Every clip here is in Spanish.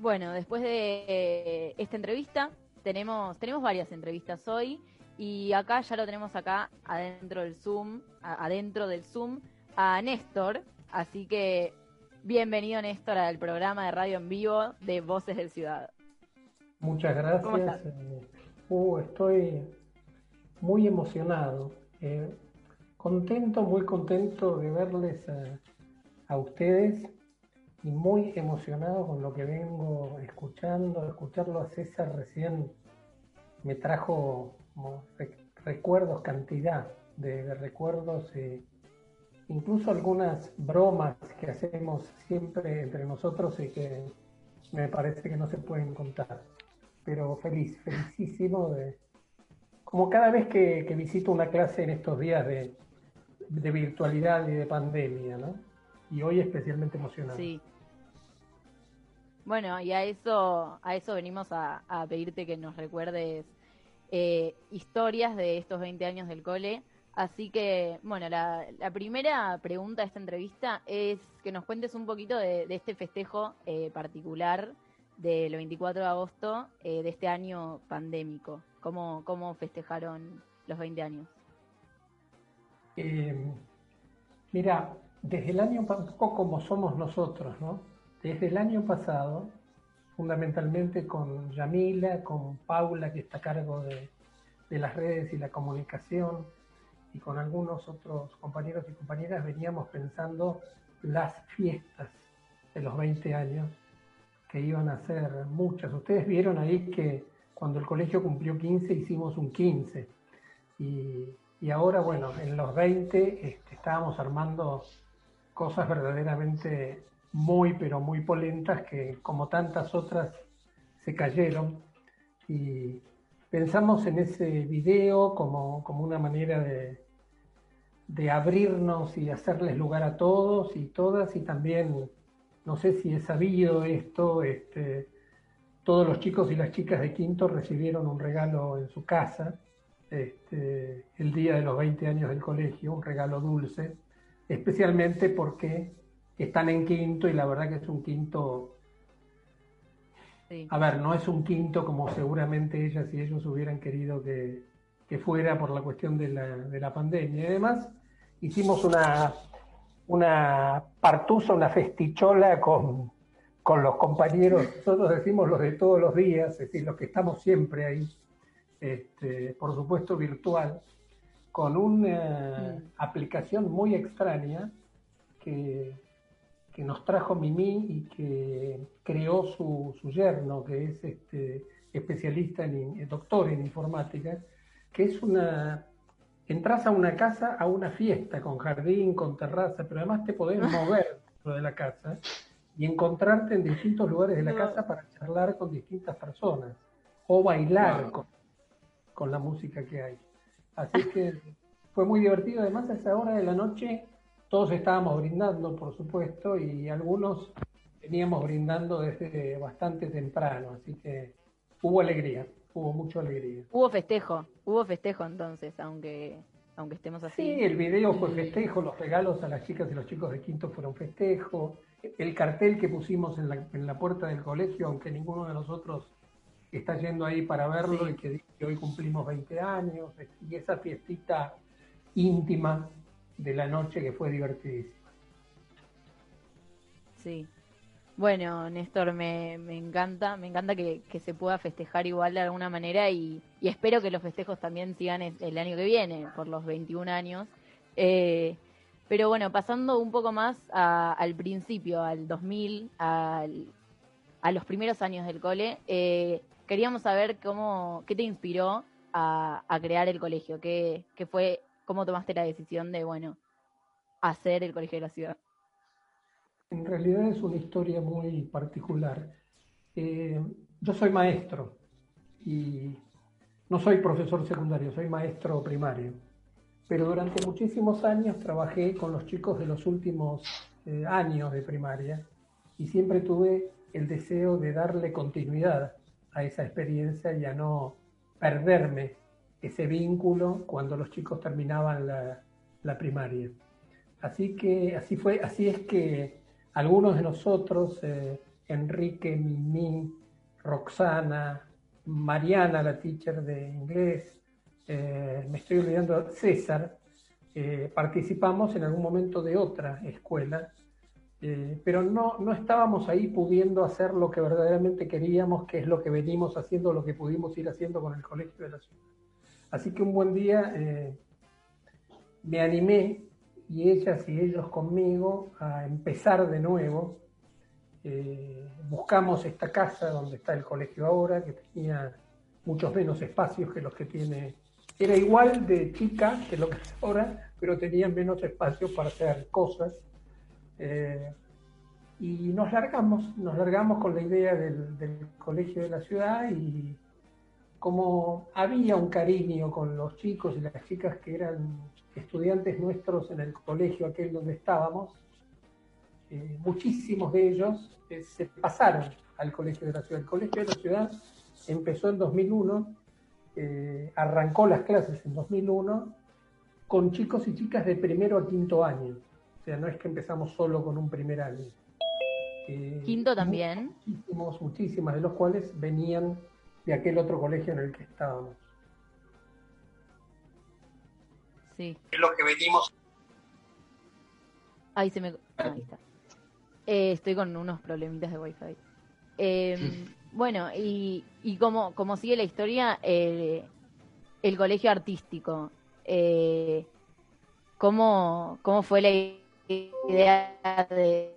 Bueno, después de eh, esta entrevista, tenemos, tenemos varias entrevistas hoy y acá ya lo tenemos acá adentro del Zoom, adentro del Zoom, a Néstor. Así que bienvenido Néstor al programa de radio en vivo de Voces del Ciudad. Muchas gracias. Eh, uh, estoy muy emocionado, eh, contento, muy contento de verles a ustedes y muy emocionado con lo que vengo escuchando. Escucharlo a César recién me trajo recuerdos, cantidad de, recuerdos, e incluso algunas bromas que hacemos siempre entre nosotros y que me parece que no se pueden contar. Pero feliz, felicísimo de... Como cada vez que, visito una clase en estos días de virtualidad y de pandemia, ¿no? Y hoy especialmente emocionado. Sí, bueno, y a eso, a eso venimos a, pedirte que nos recuerdes eh, historias de estos 20 años del cole. Así que, bueno, la, primera pregunta de esta entrevista es que nos cuentes un poquito de, este festejo eh, particular del 24 de agosto eh, de este año pandémico. ¿Cómo, ¿Cómo festejaron los 20 años? mira, desde el año, un poco como somos nosotros, ¿no? desde el año pasado, fundamentalmente con Yamila, con Paula, que está a cargo de, las redes y la comunicación, y con algunos otros compañeros y compañeras, veníamos pensando las fiestas de los 20 años, que iban a ser muchas. Ustedes vieron ahí que cuando el colegio cumplió 15 hicimos un 15. Y, ahora, bueno, en los 20 este, estábamos armando cosas verdaderamente muy, pero muy polentas que como tantas otras se cayeron. Y pensamos en ese video como, una manera de, de abrirnos y hacerles lugar a todos y todas y también, no sé si he sabido esto, este, todos los chicos y las chicas de quinto recibieron un regalo en su casa este, el día de los 20 años del colegio, un regalo dulce, especialmente porque están en quinto y la verdad que es un quinto... A ver, no es un quinto como seguramente ellas y ellos hubieran querido que, fuera por la cuestión de la, de la pandemia. Y además hicimos una, una partusa, una festichola con, con los compañeros, nosotros decimos los de todos los días, es decir, los que estamos siempre ahí, este, por supuesto virtual, con una mm. aplicación muy extraña que que nos trajo Mimi y que creó su, su yerno, que es este, especialista en, doctor en informática, que es una... Entras a una casa, a una fiesta con jardín, con terraza, pero además te podés mover dentro de la casa y encontrarte en distintos lugares de la casa para charlar con distintas personas o bailar con, con la música que hay. Así que fue muy divertido. Además, a esa hora de la noche todos estábamos brindando, por supuesto, y algunos veníamos brindando desde bastante temprano, así que hubo alegría, hubo mucha alegría. Hubo festejo, hubo festejo entonces, aunque aunque estemos así. Sí, el video fue festejo, los regalos a las chicas y los chicos de quinto fueron festejo, el cartel que pusimos en la, en la puerta del colegio, aunque ninguno de nosotros está yendo ahí para verlo y que, que hoy cumplimos 20 años, y esa fiestita íntima de la noche que fue divertidísima. Sí. Bueno, Néstor, me, me encanta, me encanta que, se pueda festejar igual de alguna manera y, espero que los festejos también sigan el, año que viene, por los 21 años. Eh, pero bueno, pasando un poco más al principio, al 2000, al, a los primeros años del cole, eh, queríamos saber cómo, qué te inspiró a, crear el colegio, qué, qué fue cómo tomaste la decisión de, bueno, hacer el colegio de la ciudad? en realidad es una historia muy particular. Eh, yo soy maestro y no soy profesor secundario, soy maestro primario. Pero durante muchísimos años trabajé con los chicos de los últimos eh, años de primaria y siempre tuve el deseo de darle continuidad a esa experiencia y a no perderme ese vínculo cuando los chicos terminaban la, primaria. Así que así fue, así es que algunos de nosotros, eh, Enrique, Mimi, Roxana, Mariana, la teacher de inglés, eh, me estoy olvidando, César, eh, participamos en algún momento de otra escuela, eh, pero no, no estábamos ahí pudiendo hacer lo que verdaderamente queríamos, que es lo que venimos haciendo, lo que pudimos ir haciendo con el colegio de la ciudad. Así que un buen día me animé y ellas y ellos conmigo a empezar de nuevo eh, buscamos esta casa donde está el colegio ahora, que tenía muchos menos espacios que los que tiene. Era igual de chica que lo que es ahora, pero tenía menos espacios para hacer cosas. Eh, y nos largamos, nos largamos con la idea del, colegio de la ciudad y como había un cariño con los chicos y las chicas que eran estudiantes nuestros en el colegio aquel donde estábamos, eh, muchísimos de ellos eh, se pasaron al Colegio de la Ciudad. El Colegio de la Ciudad empezó en 2001, eh, arrancó las clases en 2001 con chicos y chicas de primero a quinto año. O sea, no es que empezamos solo con un primer año. quinto también. Muchísimos, muchísimas de los cuales venían de aquel otro colegio en el que estábamos. Sí. Es lo que venimos. Ahí se me. Ahí está. Eh, estoy con unos problemitas de wifi. Eh, bueno, y, y como, como sigue la historia, el colegio artístico. Eh, ¿cómo, ¿Cómo fue la idea de,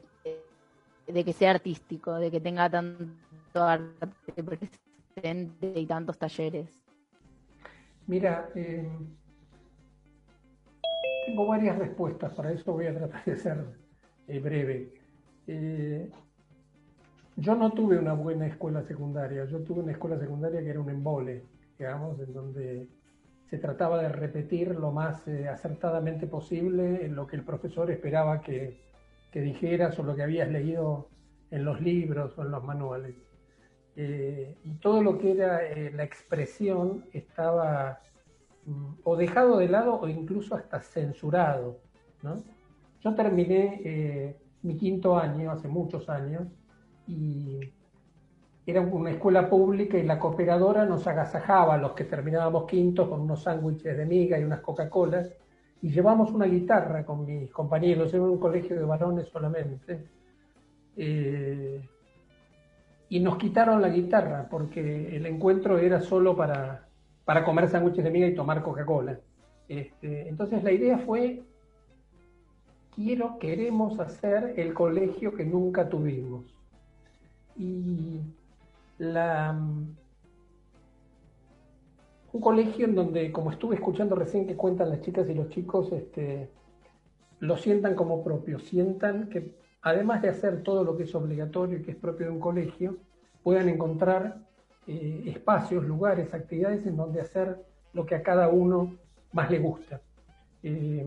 que sea artístico, de que tenga tanto arte presente y tantos talleres? Mira, tengo varias respuestas, para eso voy a tratar de ser breve. Eh, yo no tuve una buena escuela secundaria, yo tuve una escuela secundaria que era un embole, digamos, en donde se trataba de repetir lo más eh, acertadamente posible lo que el profesor esperaba que, que, dijeras o lo que habías leído en los libros o en los manuales. Eh, y todo lo que era la expresión estaba mm, o dejado de lado o incluso hasta censurado. ¿no? Yo terminé mi quinto año, hace muchos años, y era una escuela pública y la cooperadora nos agasajaba a los que terminábamos quintos con unos sándwiches de miga y unas Coca-Colas, y llevamos una guitarra con mis compañeros, era un colegio de varones solamente, eh, y nos quitaron la guitarra porque el encuentro era solo para, para comer sándwiches de miga y tomar Coca-Cola. Este, entonces la idea fue quiero, queremos hacer el colegio que nunca tuvimos. Y la, un colegio en donde, como estuve escuchando recién que cuentan las chicas y los chicos, este, lo sientan como propio, sientan que además de hacer todo lo que es obligatorio y que es propio de un colegio, puedan encontrar eh, espacios, lugares, actividades en donde hacer lo que a cada uno más le gusta. Eh,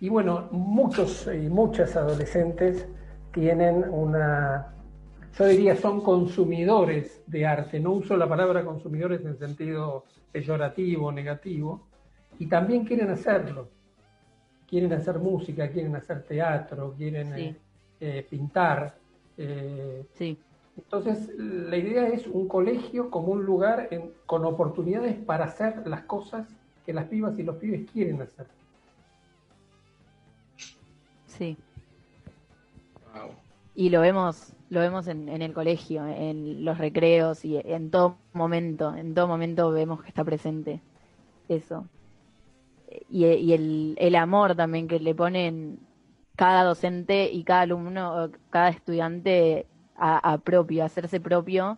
y bueno, muchos y muchas adolescentes tienen una, yo diría, son consumidores de arte. No uso la palabra consumidores en sentido peyorativo, negativo, y también quieren hacerlo. Quieren hacer música, quieren hacer teatro, quieren eh, eh, pintar. Eh, sí. Entonces, la idea es un colegio como un lugar con oportunidades para hacer las cosas que las pibas y los pibes quieren hacer. Sí. Y lo vemos, lo vemos en, el colegio, en los recreos y en todo momento, en todo momento vemos que está presente eso. Y, el, amor también que le ponen cada docente y cada alumno, cada estudiante a, propio, a hacerse propio.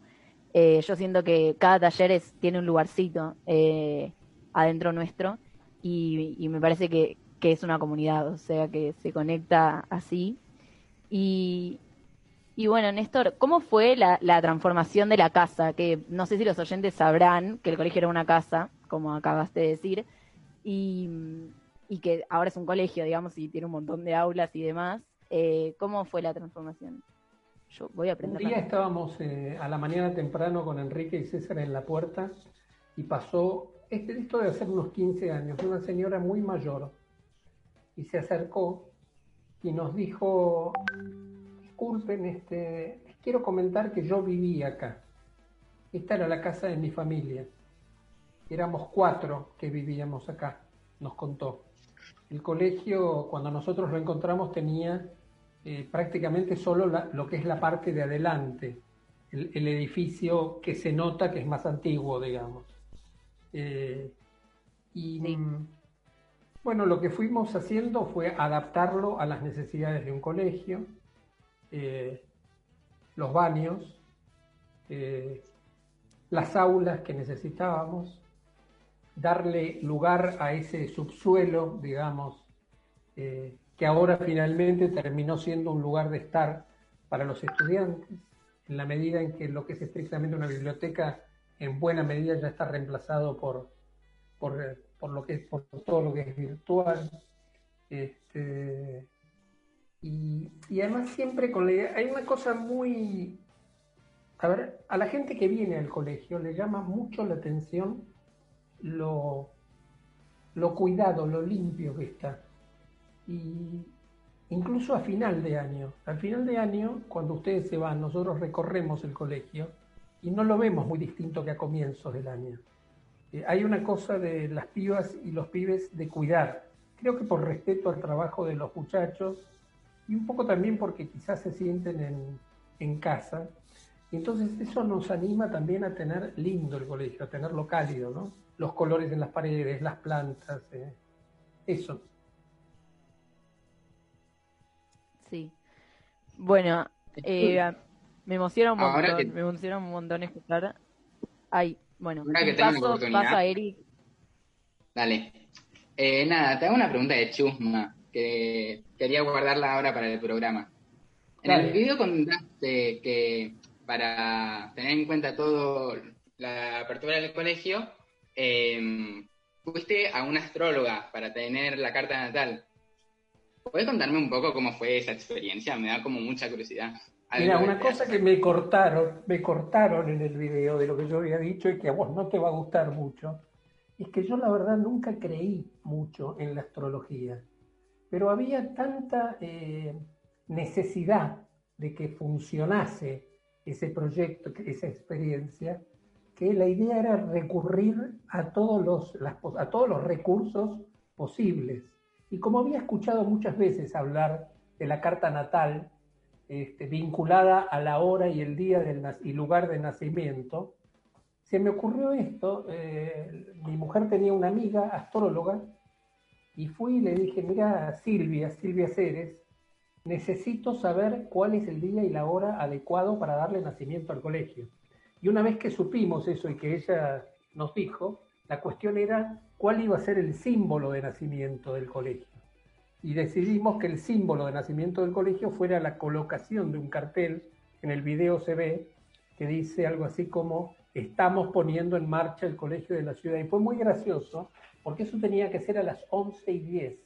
Eh, yo siento que cada taller tiene un lugarcito eh, adentro nuestro y, me parece que, que es una comunidad, o sea, que se conecta así. Y, y bueno, Néstor, ¿cómo fue la, transformación de la casa? Que no sé si los oyentes sabrán que el colegio era una casa, como acabaste de decir, y, que ahora es un colegio, digamos, y tiene un montón de aulas y demás. Eh, ¿Cómo fue la transformación? Yo voy a aprender. Un día estábamos eh, a la mañana temprano con Enrique y César en la puerta y pasó, este, esto de hacer unos 15 años, una señora muy mayor y se acercó y nos dijo, disculpen, este, quiero comentar que yo vivía acá. Esta era la casa de mi familia. Éramos cuatro que vivíamos acá, nos contó. El colegio, cuando nosotros lo encontramos, tenía eh, prácticamente solo lo que es la parte de adelante, el, edificio que se nota que es más antiguo, digamos. Eh, y bueno, lo que fuimos haciendo fue adaptarlo a las necesidades de un colegio, eh, los baños, eh, las aulas que necesitábamos, darle lugar a ese subsuelo, digamos, eh, que ahora finalmente terminó siendo un lugar de estar para los estudiantes, en la medida en que lo que es estrictamente una biblioteca en buena medida ya está reemplazado por, por por lo que por todo lo que es virtual. Este, y, además siempre con la hay una cosa muy, a ver, a la gente que viene al colegio le llama mucho la atención lo, lo cuidado, lo limpio que está. Y incluso a final de año, al final de año, cuando ustedes se van, nosotros recorremos el colegio y no lo vemos muy distinto que a comienzos del año. Eh, hay una cosa de las pibas y los pibes de cuidar. Creo que por respeto al trabajo de los muchachos y un poco también porque quizás se sienten en, en casa. Y entonces eso nos anima también a tener lindo el colegio, a tenerlo cálido, ¿no? Los colores en las paredes, las plantas, eh, eso. Sí. Bueno, eh, me emociona un montón, me emociona un montón escuchar. Ay, bueno, que paso, a Eric. Dale. Eh, nada, te hago una pregunta de chusma que quería guardarla ahora para el programa. En el video contaste que para tener en cuenta todo la apertura del colegio, eh, fuiste a una astróloga para tener la carta natal. ¿Puedes contarme un poco cómo fue esa experiencia? Me da como mucha curiosidad. Mira, una cosa que me cortaron, me cortaron en el video de lo que yo había dicho y que a vos no te va a gustar mucho, es que yo la verdad nunca creí mucho en la astrología, pero había tanta eh, necesidad de que funcionase ese proyecto, esa experiencia, que la idea era recurrir a todos los, a todos los recursos posibles. Y como había escuchado muchas veces hablar de la carta natal, este, vinculada a la hora y el día del, y lugar de nacimiento, se me ocurrió esto. Eh, mi mujer tenía una amiga astróloga y fui y le dije, mira Silvia, Silvia Ceres, necesito saber cuál es el día y la hora adecuado para darle nacimiento al colegio. Y una vez que supimos eso y que ella nos dijo, la cuestión era cuál iba a ser el símbolo de nacimiento del colegio y decidimos que el símbolo de nacimiento del colegio fuera la colocación de un cartel, en el video se ve, que dice algo así como estamos poniendo en marcha el colegio de la ciudad. Y fue muy gracioso, porque eso tenía que ser a las 11 y 10.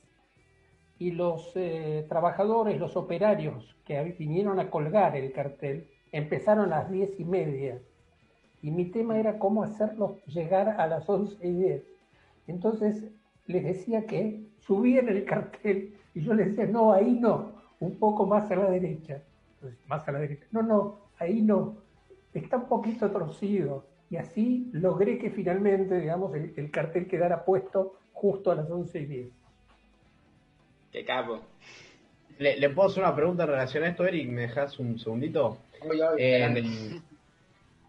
Y los eh, trabajadores, los operarios que vinieron a colgar el cartel, empezaron a las 10 y media. Y mi tema era cómo hacerlos llegar a las 11 y 10. Entonces les decía que subían el cartel y yo les decía, no, ahí no, un poco más a la derecha. más a la derecha. No, no, ahí no, está un poquito torcido. Y así logré que finalmente, digamos, el, cartel quedara puesto justo a las 11 y 10. Qué capo. ¿Le, puedo hacer una pregunta en relación a esto, Eric? ¿Me dejas un segundito? Eh,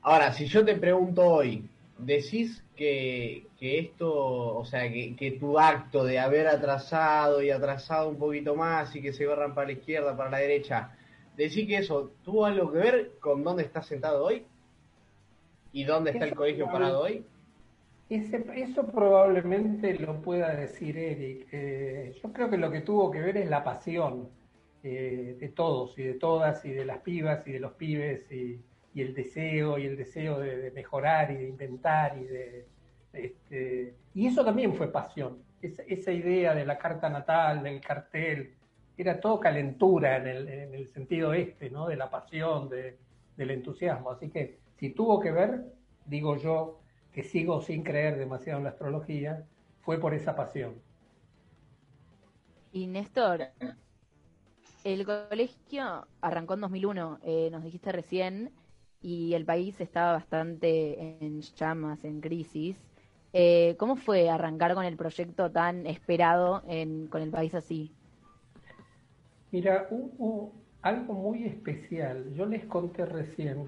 ahora, si yo te pregunto hoy, decís que, esto, o sea, que, tu acto de haber atrasado y atrasado un poquito más y que se barran para la izquierda, para la derecha, decís que eso tuvo algo que ver con dónde estás sentado hoy y dónde está el colegio parado hoy. eso probablemente lo pueda decir Eric. Eh, yo creo que lo que tuvo que ver es la pasión. eh, de todos y de todas y de las pibas y de los pibes y, el deseo y el deseo de, mejorar y de inventar y de este, y eso también fue pasión esa, esa, idea de la carta natal del cartel era todo calentura en el, en el sentido este no de la pasión de, del entusiasmo así que si tuvo que ver digo yo que sigo sin creer demasiado en la astrología fue por esa pasión y Néstor el colegio arrancó en 2001, eh, nos dijiste recién, y el país estaba bastante en llamas, en crisis. Eh, ¿Cómo fue arrancar con el proyecto tan esperado con el país así? Mira, hubo algo muy especial. Yo les conté recién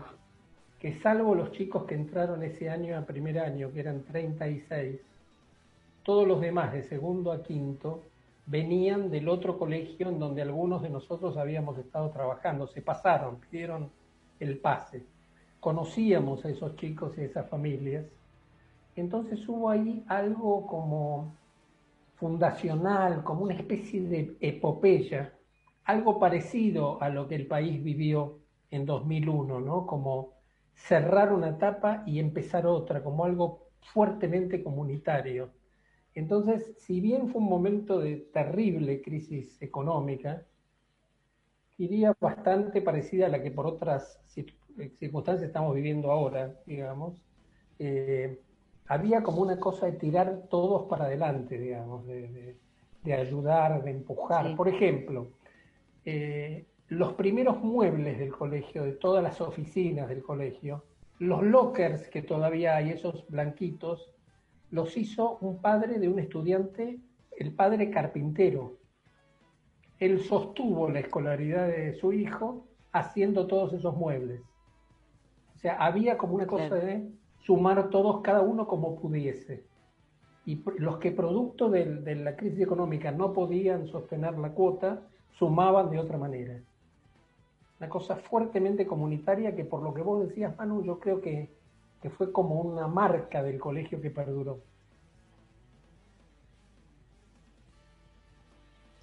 que salvo los chicos que entraron ese año a primer año, que eran 36, todos los demás de segundo a quinto venían del otro colegio en donde algunos de nosotros habíamos estado trabajando, se pasaron, pidieron el pase. Conocíamos a esos chicos y a esas familias. Entonces hubo ahí algo como fundacional, como una especie de epopeya, algo parecido a lo que el país vivió en 2001, ¿no? Como cerrar una etapa y empezar otra, como algo fuertemente comunitario. Entonces, si bien fue un momento de terrible crisis económica, diría bastante parecida a la que por otras circunstancias estamos viviendo ahora, digamos, eh, había como una cosa de tirar todos para adelante, digamos, de, ayudar, de empujar. Por ejemplo, eh, los primeros muebles del colegio, de todas las oficinas del colegio, los lockers que todavía hay, esos blanquitos, los hizo un padre de un estudiante, el padre carpintero. Él sostuvo la escolaridad de su hijo haciendo todos esos muebles. O sea, había como una cosa de sumar todos, cada uno como pudiese. Y los que producto de, la crisis económica no podían sostener la cuota, sumaban de otra manera. Una cosa fuertemente comunitaria que por lo que vos decías, Manu, yo creo que que fue como una marca del colegio que perduró.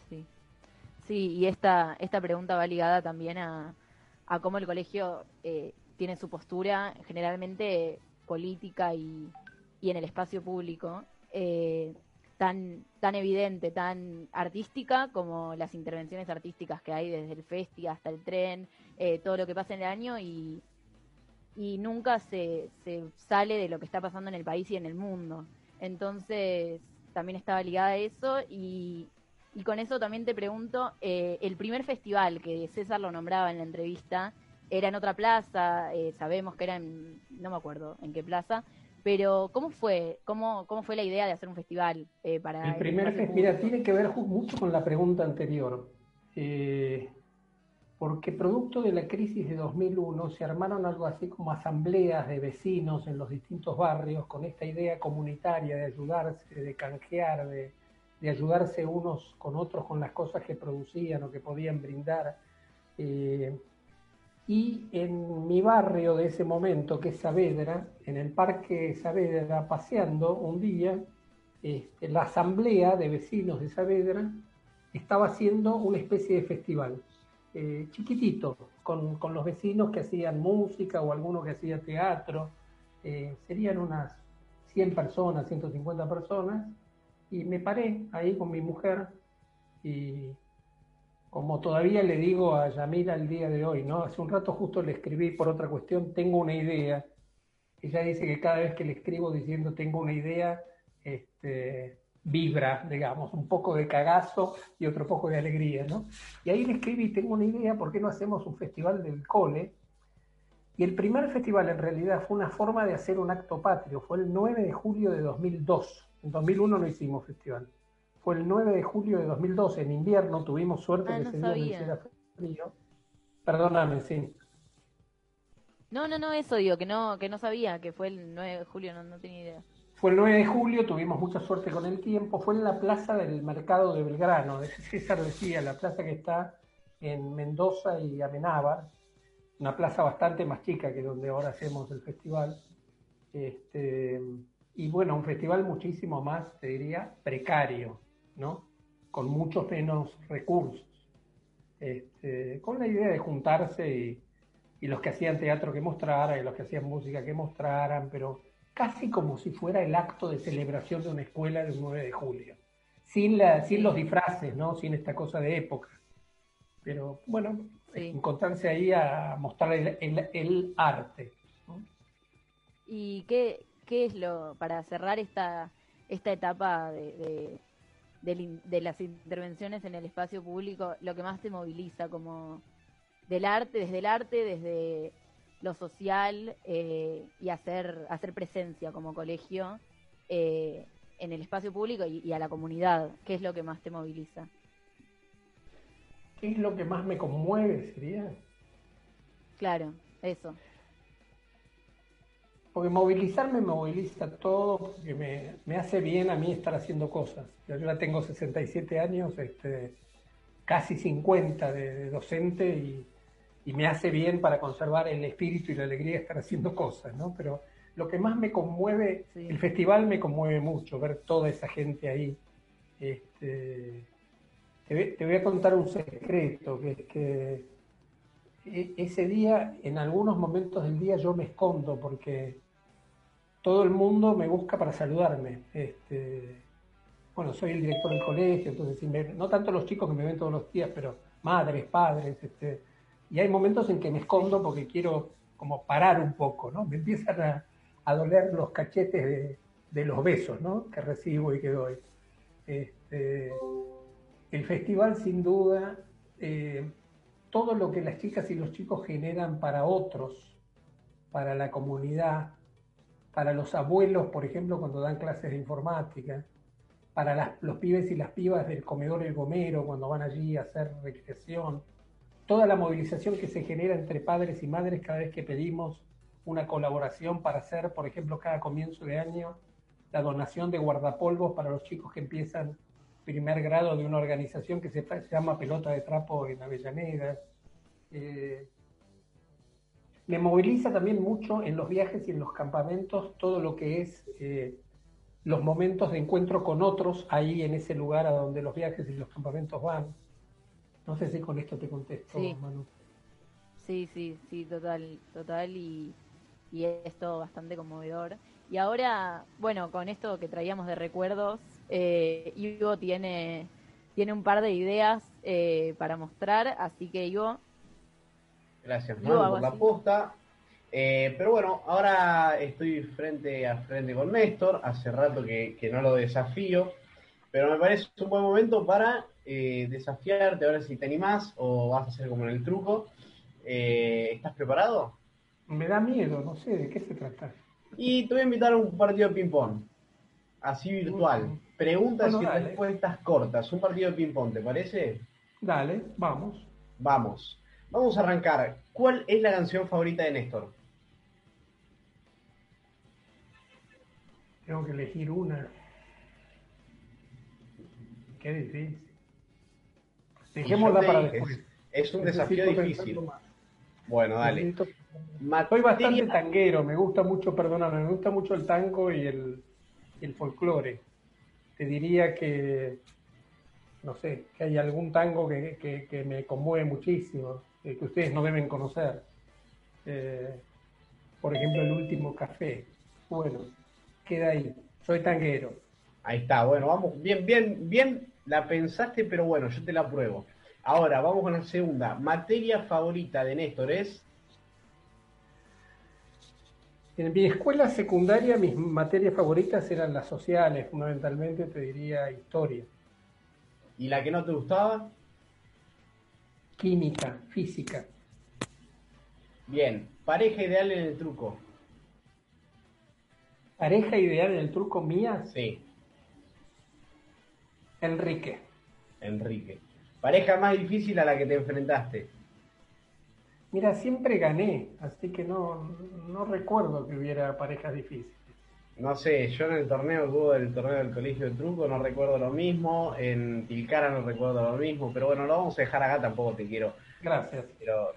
Sí, sí y esta, esta pregunta va ligada también a, a cómo el colegio eh, tiene su postura generalmente política y, y en el espacio público. Eh, tan, tan evidente, tan artística como las intervenciones artísticas que hay desde el festi hasta el tren, eh, todo lo que pasa en el año y, y nunca se, se sale de lo que está pasando en el país y en el mundo. Entonces, también estaba ligada a eso y, y con eso también te pregunto, eh, el primer festival que César lo nombraba en la entrevista era en otra plaza, eh, sabemos que era en, no me acuerdo en qué plaza, pero ¿cómo fue? ¿Cómo, cómo fue la idea de hacer un festival eh, para... El primer festival, tiene que ver mucho con la pregunta anterior. Eh, porque producto de la crisis de 2001 se armaron algo así como asambleas de vecinos en los distintos barrios con esta idea comunitaria de ayudarse, de canjear, de, ayudarse unos con otros con las cosas que producían o que podían brindar. Eh, y en mi barrio de ese momento, que es Saavedra, en el parque Saavedra, paseando un día, este, la asamblea de vecinos de Saavedra estaba haciendo una especie de festival eh, chiquitito, con, los vecinos que hacían música o alguno que hacía teatro. Eh, serían unas 100 personas, 150 personas, y me paré ahí con mi mujer y como todavía le digo a Yamila el día de hoy, ¿no? Hace un rato justo le escribí por otra cuestión, tengo una idea. Ella dice que cada vez que le escribo diciendo tengo una idea, este, vibra, digamos, un poco de cagazo y otro poco de alegría, ¿no? Y ahí le escribí, tengo una idea, ¿por qué no hacemos un festival del cole? Y el primer festival en realidad fue una forma de hacer un acto patrio, fue el 9 de julio de 2002. En 2001 no hicimos festival. Fue el 9 de julio de 2002, en invierno, tuvimos suerte ah, que ese día no frío. Perdóname, sí. No, no, no, eso digo, que no, que no sabía, que fue el 9 de julio, no, no tenía idea. Fue el 9 de julio, tuvimos mucha suerte con el tiempo, fue en la plaza del mercado de Belgrano, de César decía, la plaza que está en Mendoza y Amenábar, una plaza bastante más chica que donde ahora hacemos el festival. Este, y bueno, un festival muchísimo más, te diría, precario, ¿no? Con muchos menos recursos. este, con la idea de juntarse y, y los que hacían teatro que mostraran y los que hacían música que mostraran, pero casi como si fuera el acto de celebración de una escuela del 9 de julio, sin, la, sin los disfraces, ¿no? sin esta cosa de época. Pero bueno, encontrarse ahí a mostrar el, el, arte. ¿Y qué, qué es lo, para cerrar esta, esta etapa de, de, de, las intervenciones en el espacio público, lo que más te moviliza como del arte, desde el arte, desde lo social eh, y hacer, hacer presencia como colegio eh, en el espacio público y, a la comunidad? ¿Qué es lo que más te moviliza? ¿Qué es lo que más me conmueve, sería? Claro, eso. Porque movilizarme me moviliza todo, porque me, hace bien a mí estar haciendo cosas. Yo ya tengo 67 años, este, casi 50 de docente y y me hace bien para conservar el espíritu y la alegría de estar haciendo cosas, ¿no? Pero lo que más me conmueve, el festival me conmueve mucho, ver toda esa gente ahí. Este, te, voy a contar un secreto, que es que e, ese día, en algunos momentos del día, yo me escondo porque todo el mundo me busca para saludarme. Este, bueno, soy el director del colegio, entonces no tanto los chicos que me ven todos los días, pero madres, padres, este, y hay momentos en que me escondo porque quiero como parar un poco, ¿no? Me empiezan a, doler los cachetes de, los besos, ¿no? Que recibo y que doy. Este, el festival, sin duda, eh, todo lo que las chicas y los chicos generan para otros, para la comunidad, para los abuelos, por ejemplo, cuando dan clases de informática, para los pibes y las pibas del comedor El Gomero, cuando van allí a hacer recreación, toda la movilización que se genera entre padres y madres cada vez que pedimos una colaboración para hacer, por ejemplo, cada comienzo de año, la donación de guardapolvos para los chicos que empiezan primer grado de una organización que se llama Pelota de Trapo en Avellaneda. Eh, me moviliza también mucho en los viajes y en los campamentos todo lo que es eh, los momentos de encuentro con otros ahí en ese lugar a donde los viajes y los campamentos van no sé si con esto te contesto, sí. Manu. Sí, sí, sí, total, total y, y esto bastante conmovedor. Y ahora, bueno, con esto que traíamos de recuerdos, eh, Ivo tiene, tiene un par de ideas eh, para mostrar, así que Ivo... Gracias, Manu, por la posta. Eh, pero bueno, ahora estoy frente a frente con Néstor, hace rato que, que no lo desafío, pero me parece un buen momento para eh, desafiarte, ahora si te animás o vas a hacer como en el truco. Eh, ¿Estás preparado? Me da miedo, no sé de qué se trata. Y te voy a invitar a un partido de ping-pong, así virtual. Preguntas y respuestas cortas, un partido de ping-pong, ¿te parece? Dale, vamos. Vamos. Vamos a arrancar. ¿Cuál es la canción favorita de Néstor? Tengo que elegir una. Qué difícil. Dejémosla para después. Es, un desafío difícil. Bueno, dale. Soy bastante tanguero, me gusta mucho, perdóname, me gusta mucho el tango y el, el folclore. Te diría que, no sé, que hay algún tango que, que, me conmueve muchísimo, eh, que ustedes no deben conocer. Eh, por ejemplo, el último café. Bueno, queda ahí. Soy tanguero. Ahí está, bueno, vamos, bien, bien, bien la pensaste, pero bueno, yo te la pruebo. Ahora, vamos con la segunda. Materia favorita de Néstor es. En mi escuela secundaria mis materias favoritas eran las sociales, fundamentalmente te diría historia. ¿Y la que no te gustaba? Química, física. Bien, pareja ideal en el truco. ¿Pareja ideal en el truco mía? Sí. Enrique. Enrique. Pareja más difícil a la que te enfrentaste. Mira, siempre gané, así que no, no recuerdo que hubiera parejas difíciles. No sé, yo en el torneo del torneo del colegio de truco no recuerdo lo mismo, en Tilcara no recuerdo lo mismo, pero bueno, lo vamos a dejar acá, tampoco te quiero. Gracias.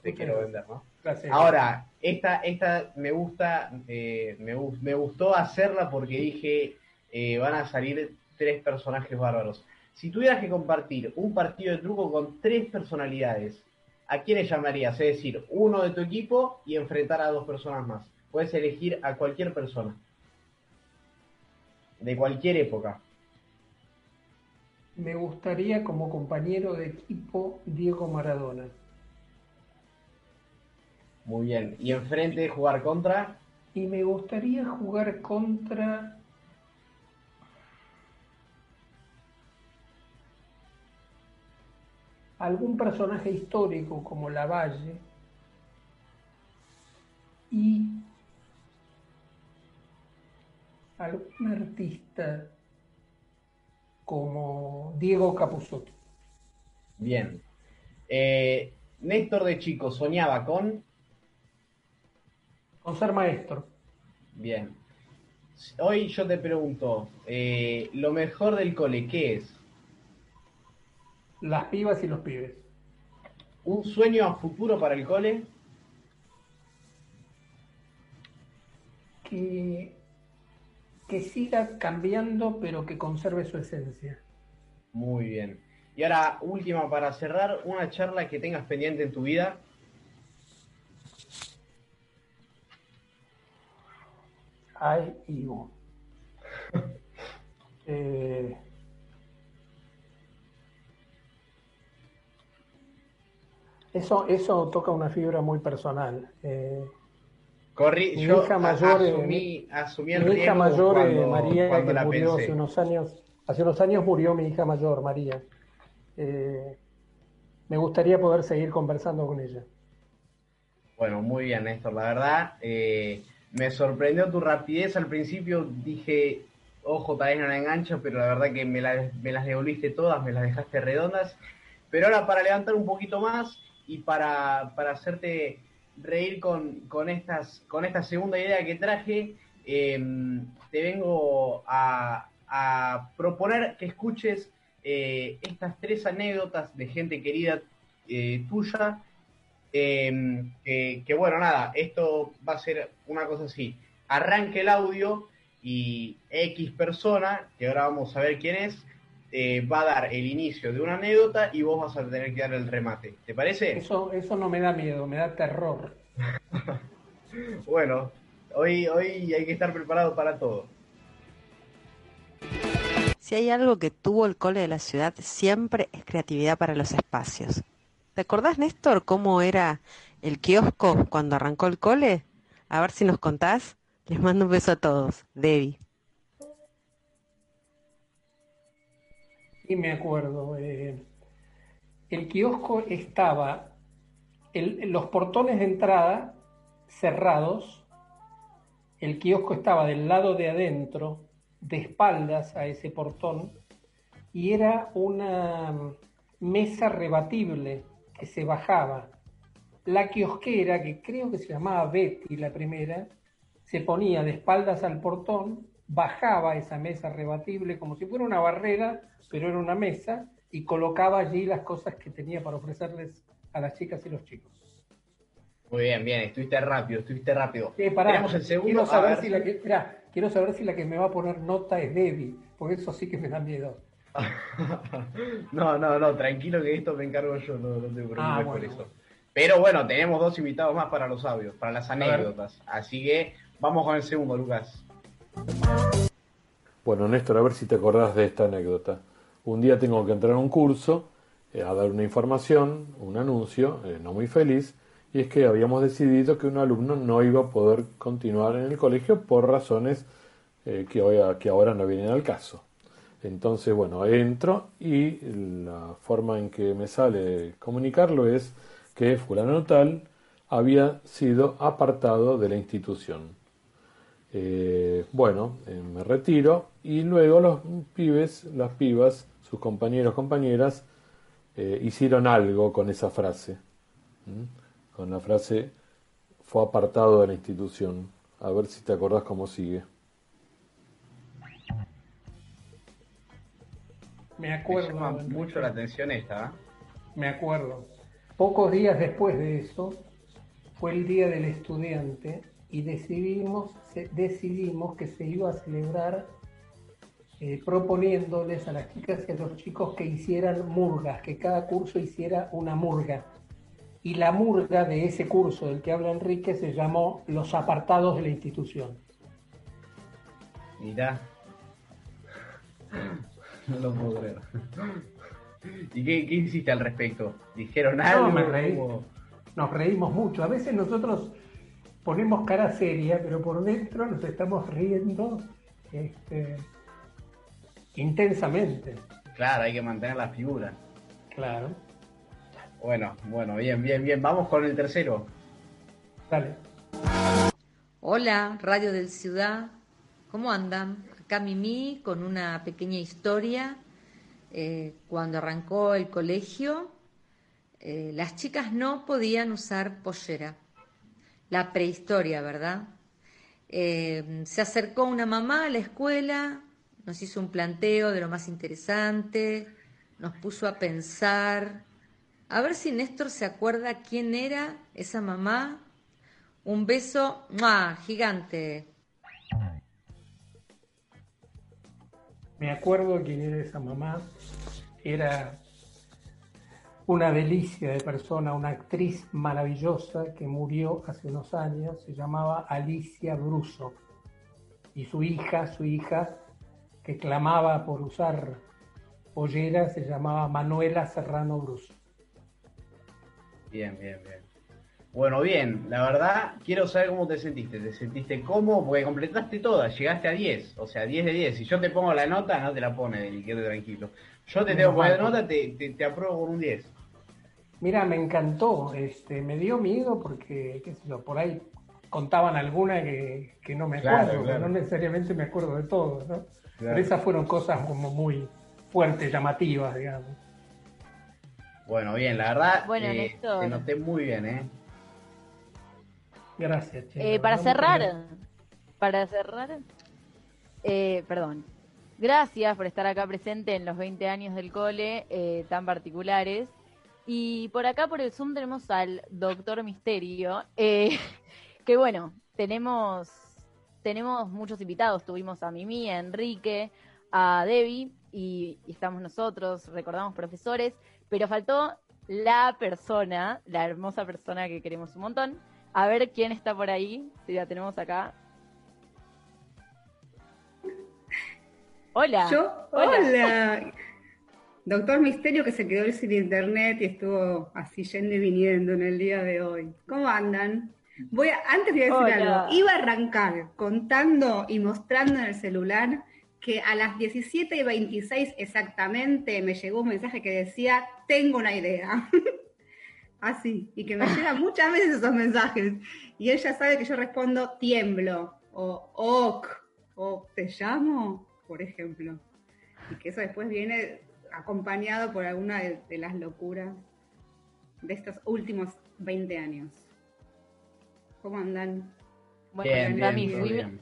te quiero vender, ¿no? Gracias. Ahora, esta, esta me gusta, eh, me, me, gustó hacerla porque dije, eh, van a salir tres personajes bárbaros. si tuvieras que compartir un partido de truco con tres personalidades, ¿a quiénes llamarías? Es decir, uno de tu equipo y enfrentar a dos personas más. Puedes elegir a cualquier persona. De cualquier época. Me gustaría como compañero de equipo Diego Maradona. Muy bien. ¿Y enfrente jugar contra? Y me gustaría jugar contra algún personaje histórico como Lavalle y algún artista como Diego Capusotto. Bien. Eh, Néstor de chico soñaba con... Con ser maestro. Bien. Hoy yo te pregunto, eh, lo mejor del cole, ¿qué es? Las pibas y los pibes. ¿Un sueño a futuro para el cole? Que, que siga cambiando, pero que conserve su esencia. Muy bien. Y ahora, última para cerrar, una charla que tengas pendiente en tu vida. Ay, Ivo. eh, Eso, eso toca una fibra muy personal. Eh, Corrí, mi yo hija mayor, asumí, mi, asumí el mi hija mayor eh, cuando, María, cuando que la murió pensé. hace unos años, hace unos años murió mi hija mayor, María. Eh, me gustaría poder seguir conversando con ella. Bueno, muy bien, Néstor. La verdad, eh, me sorprendió tu rapidez. Al principio dije, ojo, tal vez no la engancho, pero la verdad que me, la- me las devolviste todas, me las dejaste redondas. Pero ahora para levantar un poquito más y para, para hacerte reír con, con, estas, con esta segunda idea que traje, eh, te vengo a, proponer que escuches eh, estas tres anécdotas de gente querida eh, tuya eh, que, que, bueno, nada, esto va a ser una cosa así. Arranque el audio y X persona, que ahora vamos a ver quién es, eh, va a dar el inicio de una anécdota y vos vas a tener que dar el remate. ¿Te parece? Eso, eso no me da miedo, me da terror. bueno, hoy, hoy hay que estar preparado para todo. Si hay algo que tuvo el cole de la ciudad siempre es creatividad para los espacios. ¿Te acordás, Néstor, cómo era el kiosco cuando arrancó el cole? A ver si nos contás. Les mando un beso a todos. Debbie. Y me acuerdo, eh, el kiosco estaba, los portones de entrada cerrados, el kiosco estaba del lado de adentro, de espaldas a ese portón, y era una mesa rebatible que se bajaba. La kiosquera, que creo que se llamaba Betty la primera, se ponía de espaldas al portón, bajaba esa mesa rebatible como si fuera una barrera, pero era una mesa, y colocaba allí las cosas que tenía para ofrecerles a las chicas y los chicos. Muy bien, bien, estuviste rápido, estuviste rápido. Pará, Tenemos el segundo. quiero saber ver. si la que, quiero saber si la que me va a poner nota es Debbie, porque eso sí que me da miedo. no, no, no, tranquilo que esto me encargo yo, no, no te preocupes Ah, por eso. Pero bueno, tenemos dos invitados más para los audios, para las anécdotas. Así que vamos con el segundo, Lucas. Bueno, Néstor, a ver si te acordás de esta anécdota. Un día tengo que entrar a un curso eh, a dar una información, un anuncio, eh, no muy feliz, y es que habíamos decidido que un alumno no iba a poder continuar en el colegio por razones eh, que, hoy, ahora no vienen al caso. Entonces, bueno, entro y la forma en que me sale comunicarlo es que fulano tal había sido apartado de la institución. Eh, bueno, eh, me retiro y luego los pibes, las pibas, sus compañeros, compañeras, eh, hicieron algo con esa frase. Con la frase fue apartado de la institución. A ver si te acordás cómo sigue. Me Me acuerdo. llama mucho la atención esta. Me acuerdo. Pocos días después de eso, fue el Día del Estudiante y decidimos, decidimos que se iba a celebrar eh, proponiéndoles a las chicas y a los chicos que hicieran murgas, que cada curso hiciera una murga. Y la murga de ese curso del que habla Enrique se llamó Los apartados de la institución. Mirá. No lo puedo creer. ¿Y qué, hiciste al respecto? ¿Dijeron algo? No, Nos reímos mucho. A veces nosotros ponemos cara seria, pero por dentro nos estamos riendo este, intensamente. Claro, hay que mantener la figura. Claro. Bueno, bueno, bien, bien, bien. Vamos con el tercero. Dale. Hola, Radio del Ciudad. ¿Cómo andan? Acá Mimi con una pequeña historia. Eh, cuando arrancó el colegio, eh, las chicas no podían usar pollera la prehistoria, ¿verdad? Eh, se acercó una mamá a la escuela, nos hizo un planteo de lo más interesante, nos puso a pensar, a ver si Néstor se acuerda quién era esa mamá. Un beso gigante. Me acuerdo quién era esa mamá. Era una delicia de persona, una actriz maravillosa que murió hace unos años, se llamaba Alicia Bruso. Y su hija, su hija, que clamaba por usar pollera, se llamaba Manuela Serrano Bruso. Bien, bien, bien. Bueno, bien, la verdad, quiero saber cómo te sentiste. ¿Te sentiste cómodo? Porque completaste todas, llegaste a 10, o sea, 10 de 10. Si yo te pongo la nota, no te la pone, tranquilo. Yo te tengo que poner nota, te, te, te apruebo con un 10. Mira, me encantó, este, me dio miedo porque, qué sé yo, por ahí contaban alguna que, no me acuerdo, no necesariamente me acuerdo de todo, ¿no? Pero esas fueron cosas como muy fuertes, llamativas, digamos. Bueno, bien, la verdad, bueno, eh, te noté muy bien, ¿eh? Gracias, eh, para cerrar, para cerrar, eh, perdón, gracias por estar acá presente en los 20 años del cole eh, tan particulares. Y por acá por el Zoom tenemos al Doctor Misterio, eh, que bueno, tenemos, tenemos muchos invitados. Tuvimos a Mimi, a Enrique, a Debbie y, estamos nosotros, recordamos profesores, pero faltó la persona, la hermosa persona que queremos un montón. A ver quién está por ahí, si la tenemos acá. Hola. Yo, hola. Doctor Misterio que se quedó sin internet y estuvo así yendo y viniendo en el día de hoy. ¿Cómo andan? Voy a, antes de decir algo, iba a arrancar contando y mostrando en el celular que a las 17 y 26 exactamente me llegó un mensaje que decía, tengo una idea. Así, y que me llegan muchas veces esos mensajes. Y ella sabe que yo respondo tiemblo, o ok, o te llamo, por ejemplo. Y que eso después viene acompañado por alguna de, las locuras de estos últimos 20 años. ¿Cómo andan? Bueno, Yami,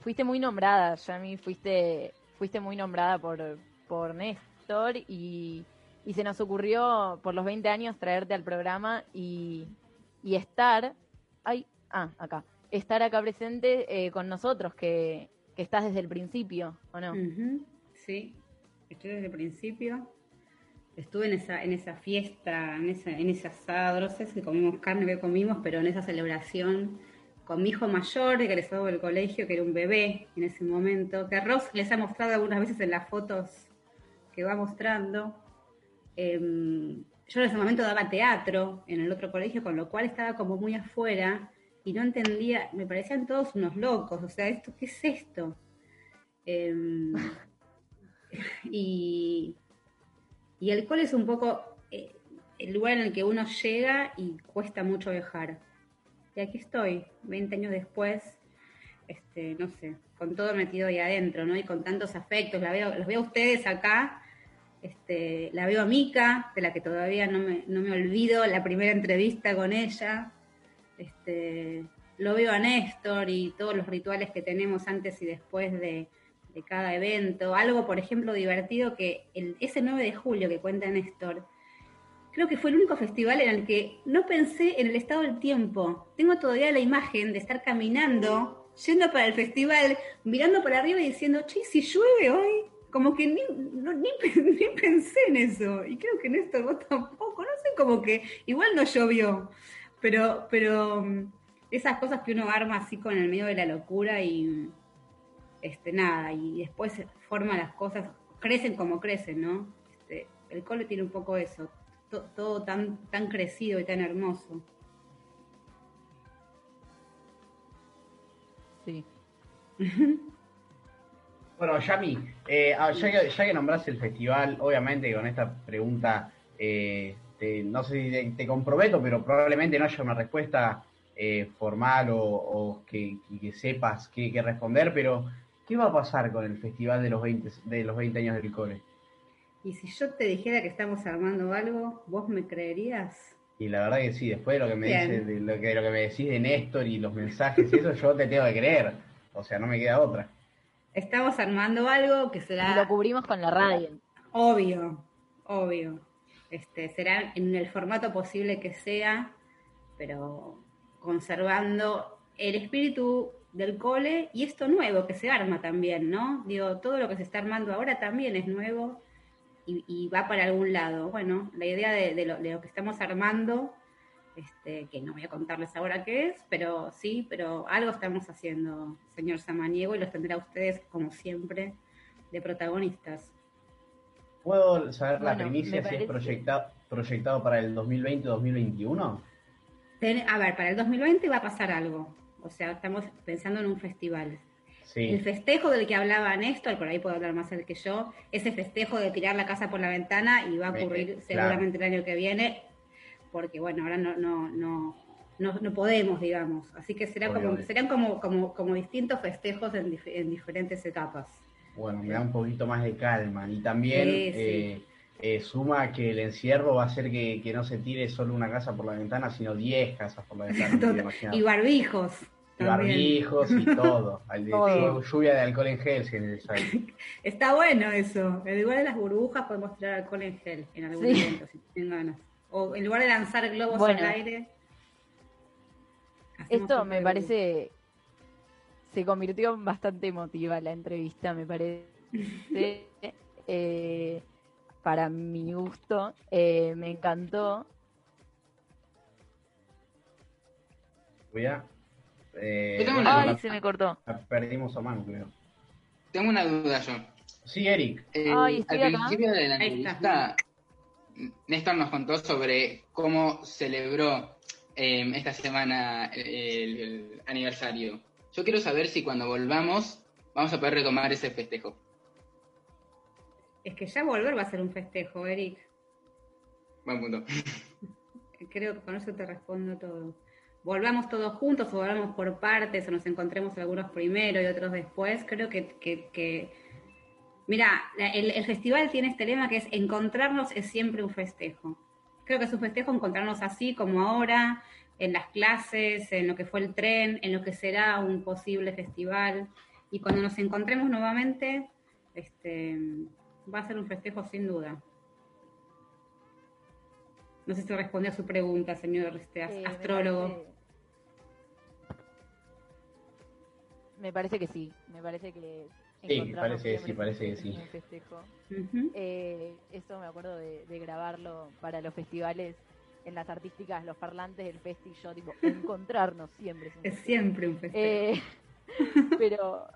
fuiste muy nombrada, Yami, fuiste, fuiste muy nombrada por, por Néstor y, y se nos ocurrió por los 20 años traerte al programa y, y estar, ay, ah, acá, estar acá presente eh, con nosotros, que, que, estás desde el principio, ¿o no? Sí, estoy desde el principio. Estuve en esa, en esa fiesta, en, ese asado, no sé si comimos carne que comimos, pero en esa celebración con mi hijo mayor, egresado del colegio, que era un bebé en ese momento, que Ross les ha mostrado algunas veces en las fotos que va mostrando. Em, yo en ese momento daba teatro en el otro colegio, con lo cual estaba como muy afuera y no entendía, me parecían todos unos locos, o sea, ¿esto qué es esto? Em, y, y el cole es un poco eh, el lugar en el que uno llega y cuesta mucho viajar. Y aquí estoy, 20 años después, este, no sé, con todo metido ahí adentro, ¿no? Y con tantos afectos. La veo, los veo a ustedes acá, este, la veo a Mica, de la que todavía no me, no me olvido, la primera entrevista con ella. Este, lo veo a Néstor y todos los rituales que tenemos antes y después de, de cada evento. Algo, por ejemplo, divertido que ese 9 de julio que cuenta Néstor, creo que fue el único festival en el que no pensé en el estado del tiempo. Tengo todavía la imagen de estar caminando yendo para el festival, mirando para arriba y diciendo, che, si llueve hoy, como que ni, ni, pensé en eso. Y creo que en esto vos tampoco, no sé, como que igual no llovió, pero, pero mm, esas cosas que uno arma así con el medio de la locura y este nada, y después forma las cosas, crecen como crecen, ¿no? Este, el cole tiene un poco eso, todo tan, tan crecido y tan hermoso. Sí. bueno, Yami, eh, ah, ya, que, ya que nombraste el festival, obviamente con esta pregunta, eh, no sé si te, comprometo, pero probablemente no haya una respuesta eh, formal o, que, sepas qué, responder, pero ¿qué va a pasar con el festival de los 20, de los 20 años del cole? Y si yo te dijera que estamos armando algo, ¿vos me creerías? Y la verdad que sí, después de lo que me dices, de lo que, lo que me decís de Néstor y los mensajes y eso, yo te tengo que creer. O sea, no me queda otra. Estamos armando algo que será. Y lo cubrimos con la radio. Obvio, obvio. Este, será en el formato posible que sea, pero conservando el espíritu del cole y esto nuevo que se arma también, ¿no? Digo, todo lo que se está armando ahora también es nuevo y, va para algún lado. Bueno, la idea de, lo, que estamos armando, este, que no voy a contarles ahora qué es, pero sí, pero algo estamos haciendo, señor Samaniego, y los tendrá ustedes, como siempre, de protagonistas. ¿Puedo saber la primicia si es proyectado, proyectado para el 2020-2021? A ver, para el 2020 va a pasar algo. O sea, estamos pensando en un festival. El festejo del que hablaba Néstor, por ahí puedo hablar más él que yo, ese festejo de tirar la casa por la ventana y va a ocurrir seguramente el año que viene, porque bueno, ahora no, no, no, no, podemos, digamos. Así que será como, serán como, como, como distintos festejos en, diferentes etapas. Bueno, me da un poquito más de calma. Y también eh, eh, suma que el encierro va a hacer que, que, no se tire solo una casa por la ventana, sino 10 casas por la ventana. y barbijos barbijos y todo. Lluvia de alcohol en gel si es necesario. Está bueno eso. En lugar de las burbujas podemos tirar alcohol en gel en algún momento, si tienen ganas. O en lugar de lanzar globos al aire. Esto me parece. Se convirtió en bastante emotiva la entrevista, me parece. Eh, para mi gusto. Eh, me encantó. Voy a eh, Ay, se me cortó. Perdimos a mano, creo. Tengo una duda yo. Sí, Eric. Eh, al principio de la entrevista, Néstor nos contó sobre cómo celebró em, esta semana el, aniversario. Yo quiero saber si cuando volvamos vamos a poder retomar ese festejo. Es que ya volver va a ser un festejo, Eric. Buen punto. Creo que con eso te respondo todo volvamos todos juntos o volvamos por partes o nos encontremos algunos primero y otros después, creo que, mira, el, festival tiene este lema que es encontrarnos es siempre un festejo. Creo que es un festejo encontrarnos así como ahora, en las clases, en lo que fue el tren, en lo que será un posible festival. Y cuando nos encontremos nuevamente, este, va a ser un festejo sin duda. No sé si respondió a su pregunta, señor este, astrólogo. Me parece que sí, me parece que Sí, parece que sí, parece que sí. Festejo. Eh, esto me acuerdo de, grabarlo para los festivales en las artísticas, los parlantes del festi, yo tipo, encontrarnos siempre. Es, siempre un festejo. Eh, pero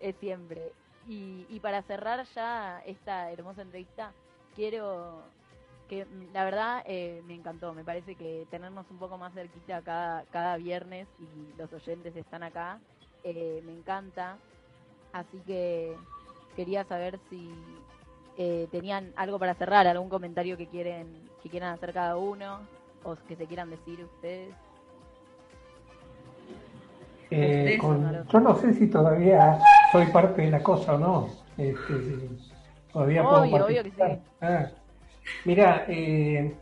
es siempre. Y, y para cerrar ya esta hermosa entrevista, quiero que la verdad eh, me encantó, me parece que tenernos un poco más cerquita cada, cada viernes y los oyentes están acá, eh, me encanta, así que quería saber si eh, tenían algo para cerrar, algún comentario que quieren que quieran hacer cada uno o que se quieran decir ustedes. Yo no sé si todavía soy parte de la cosa o no. Este, todavía puedo obvio que sí. Ah, Mira, eh,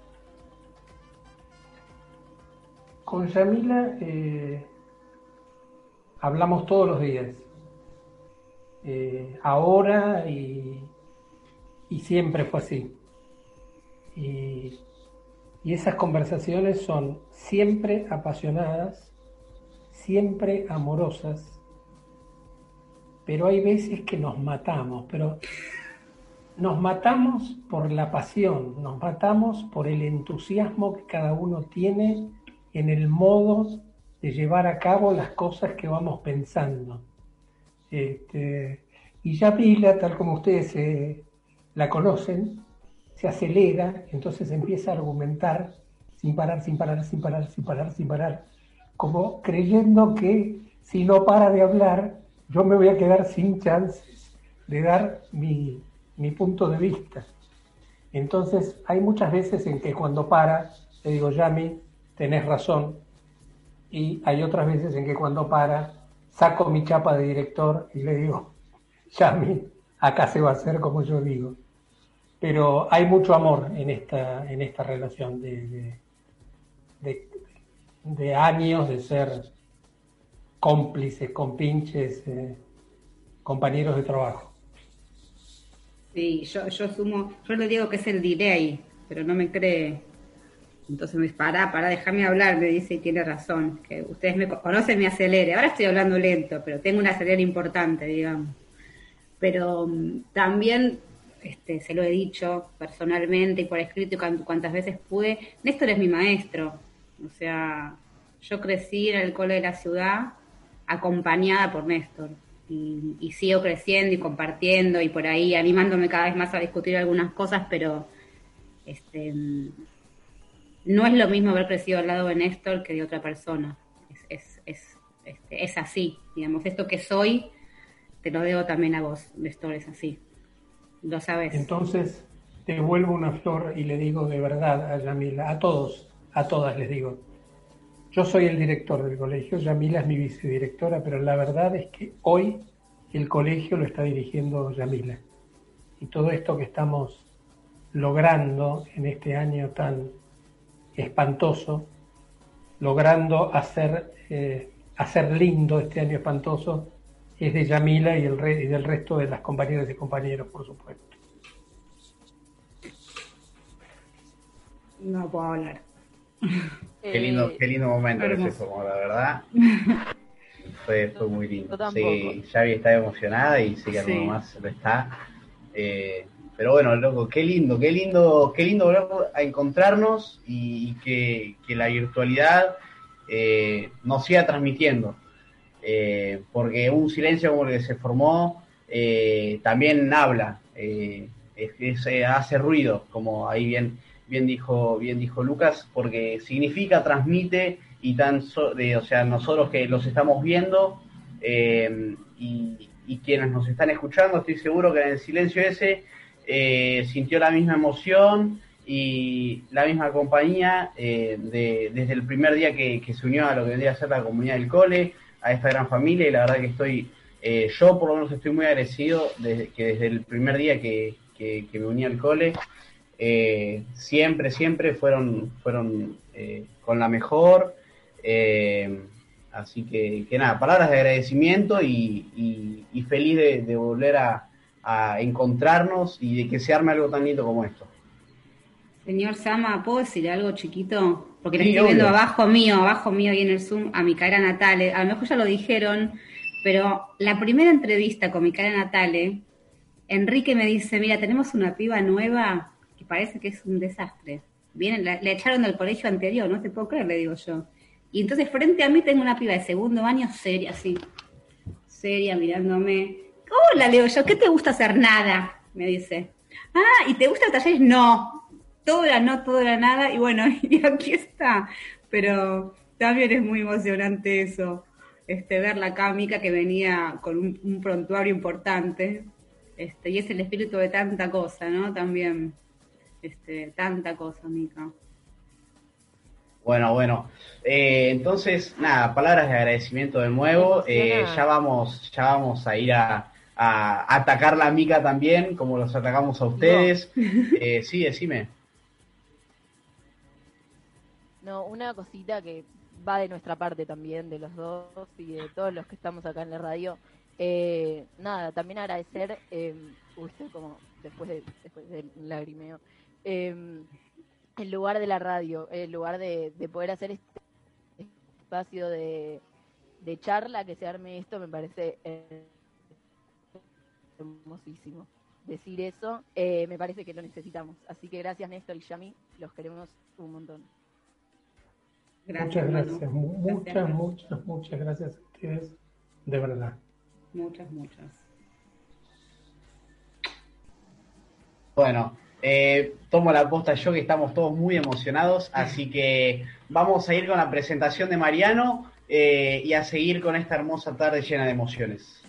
con Yamila eh, hablamos todos los días. Eh, ahora y, siempre fue así. y esas conversaciones son siempre apasionadas, siempre amorosas, pero hay veces que nos matamos, pero nos matamos por la pasión, nos matamos por el entusiasmo que cada uno tiene en el modo de llevar a cabo las cosas que vamos pensando. Este, y ya Pila, tal como ustedes eh, la conocen, se acelera, entonces empieza a argumentar sin parar, sin parar, sin parar, sin parar, sin parar, como creyendo que si no para de hablar, yo me voy a quedar sin chances de dar mi, mi punto de vista. Entonces, hay muchas veces en que cuando para, le digo, Yami, tenés razón, y hay otras veces en que cuando para, saco mi chapa de director y le digo, Yami, acá se va a hacer como yo digo. Pero hay mucho amor en esta, en esta relación de, de, años de ser cómplices, compinches, eh, compañeros de trabajo. Sí, yo, yo sumo, yo le digo que es el delay, pero no me cree. Entonces me dice, pará, pará, déjame hablar, me dice y tiene razón, que ustedes me conocen, me acelere. Ahora estoy hablando lento, pero tengo una acelera importante, digamos. Pero mm, también este, se lo he dicho personalmente y por escrito y cuantas veces pude, Néstor es mi maestro. O sea, yo crecí en el cole de la ciudad acompañada por Néstor. Y, sigo creciendo y compartiendo y por ahí animándome cada vez más a discutir algunas cosas, pero este, no es lo mismo haber crecido al lado de Néstor que de otra persona. Es, es, este, es así, digamos, esto que soy, te lo debo también a vos, Néstor, es así. Lo sabes. Entonces, te devuelvo una flor y le digo de verdad a Yamila, a todos, a todas les digo, yo soy el director del colegio, Yamila es mi vicedirectora, pero la verdad es que hoy el colegio lo está dirigiendo Yamila. Y todo esto que estamos logrando en este año tan espantoso, logrando hacer, eh, hacer lindo este año espantoso, es de Yamila y, y del resto de las compañeras y compañeros, por supuesto. No puedo hablar. Qué lindo, qué lindo momento es eso, la verdad. Fue, fue muy lindo. Sí, Xavi está emocionada y sí que sí. más lo está. Eh, pero bueno, loco, qué lindo, qué lindo, qué lindo volver a encontrarnos y, que, la virtualidad eh, nos siga transmitiendo. Eh, porque un silencio como el que se formó también habla, hace ruido, como ahí bien bien dijo, bien dijo Lucas, porque significa, transmite y tan, o sea, nosotros que los estamos viendo eh, y, quienes nos están escuchando, estoy seguro que en el silencio ese eh, sintió la misma emoción y la misma compañía eh, de, desde el primer día que, se unió a lo que vendría a ser la comunidad del cole, a esta gran familia y la verdad que estoy, yo por lo menos estoy muy agradecido que desde el primer día que, que me uní al cole eh, siempre, siempre fueron, fueron eh, con la mejor. Eh, así que, que, nada, palabras de agradecimiento y, feliz de, volver a, encontrarnos y de que se arme algo tan lindo como esto. Señor Sama, ¿puedo decir algo chiquito? Porque le estoy viendo abajo mío, abajo mío y en el Zoom a Micaela Natale. A lo mejor ya lo dijeron, pero la primera entrevista con Micaela Natale, Enrique me dice, mira, tenemos una piba nueva parece que es un desastre. Vienen, le echaron del colegio anterior, no te puedo creer, le digo yo. Y entonces frente a mí tengo una piba de segundo año seria, así, seria, mirándome. Hola, Leo yo, ¿qué te gusta hacer? Nada, me dice. Ah, ¿y te gusta el taller? No, todo era no, todo era nada, y bueno, y aquí está. Pero también es muy emocionante eso, este, ver la cámica que venía con un, un prontuario importante, este, y es el espíritu de tanta cosa, ¿no? También este, tanta cosa, Mica. Bueno, bueno. Eh, entonces, nada, palabras de agradecimiento de nuevo. Eh, ya vamos, ya vamos a ir a, atacar la mica también, como los atacamos a ustedes. Eh, sí, decime. No, una cosita que va de nuestra parte también, de los dos y de todos los que estamos acá en la radio. nada, también agradecer, uy, como después, de, después del lagrimeo, eh, el lugar de la radio, el lugar de, poder hacer este espacio de, de charla que se arme esto me parece hermosísimo. Decir eso, eh, me parece que lo necesitamos. Así que gracias Néstor y Yami, los queremos un montón. muchas gracias, muchas, muchas, muchas gracias a ustedes, de verdad. Muchas, muchas. Bueno, eh, tomo la posta yo que estamos todos muy emocionados, así que vamos a ir con la presentación de Mariano eh, y a seguir con esta hermosa tarde llena de emociones.